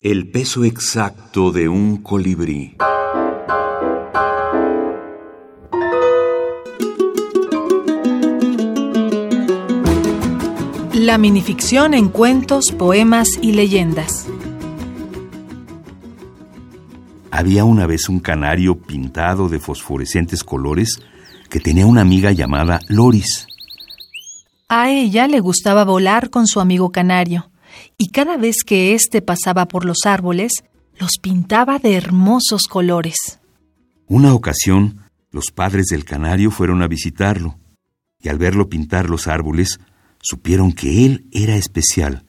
El peso exacto de un colibrí. La minificción en cuentos, poemas y leyendas. Había una vez un canario pintado de fosforescentes colores que tenía una amiga llamada Loris. A ella le gustaba volar con su amigo canario y cada vez que éste pasaba por los árboles, los pintaba de hermosos colores. Una ocasión, los padres del canario fueron a visitarlo, y al verlo pintar los árboles, supieron que él era especial,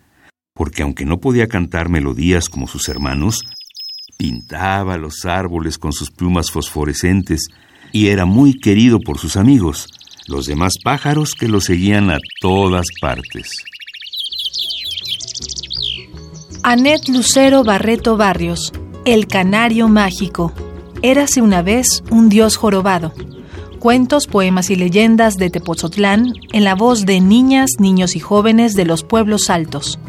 porque aunque no podía cantar melodías como sus hermanos, pintaba los árboles con sus plumas fosforescentes y era muy querido por sus amigos, los demás pájaros que lo seguían a todas partes. Anet Lucero Barreto Barrios, El Canario Mágico. Érase una vez un dios jorobado. Cuentos, poemas y leyendas de Tepozotlán en la voz de niñas, niños y jóvenes de los pueblos altos.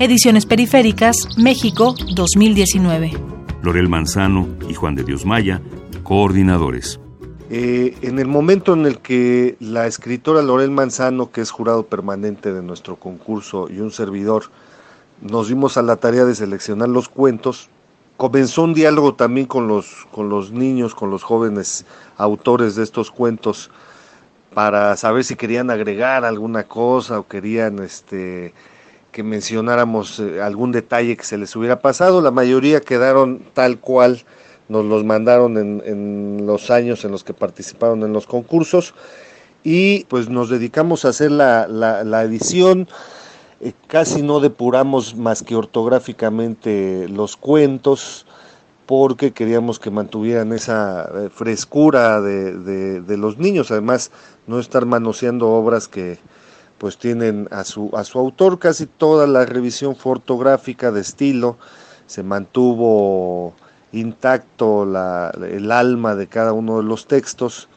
Ediciones Periféricas, México, 2019. Lorel Manzano y Juan de Dios Maya, coordinadores. Eh, en el momento en el que la escritora Lorel Manzano, que es jurado permanente de nuestro concurso, y un servidor, nos dimos a la tarea de seleccionar los cuentos. Comenzó un diálogo también con los, con los niños, con los jóvenes autores de estos cuentos, para saber si querían agregar alguna cosa o querían este, que mencionáramos eh, algún detalle que se les hubiera pasado. La mayoría quedaron tal cual nos los mandaron en, en los años en los que participaron en los concursos y pues nos dedicamos a hacer la, la, la edición eh, casi no depuramos más que ortográficamente los cuentos porque queríamos que mantuvieran esa eh, frescura de, de, los niños, además no estar manoseando obras que pues tienen a su, a su autor, casi toda la revisión fotográfica de estilo, se mantuvo intacto la, el alma de cada uno de los textos.